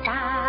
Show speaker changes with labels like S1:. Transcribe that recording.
S1: está.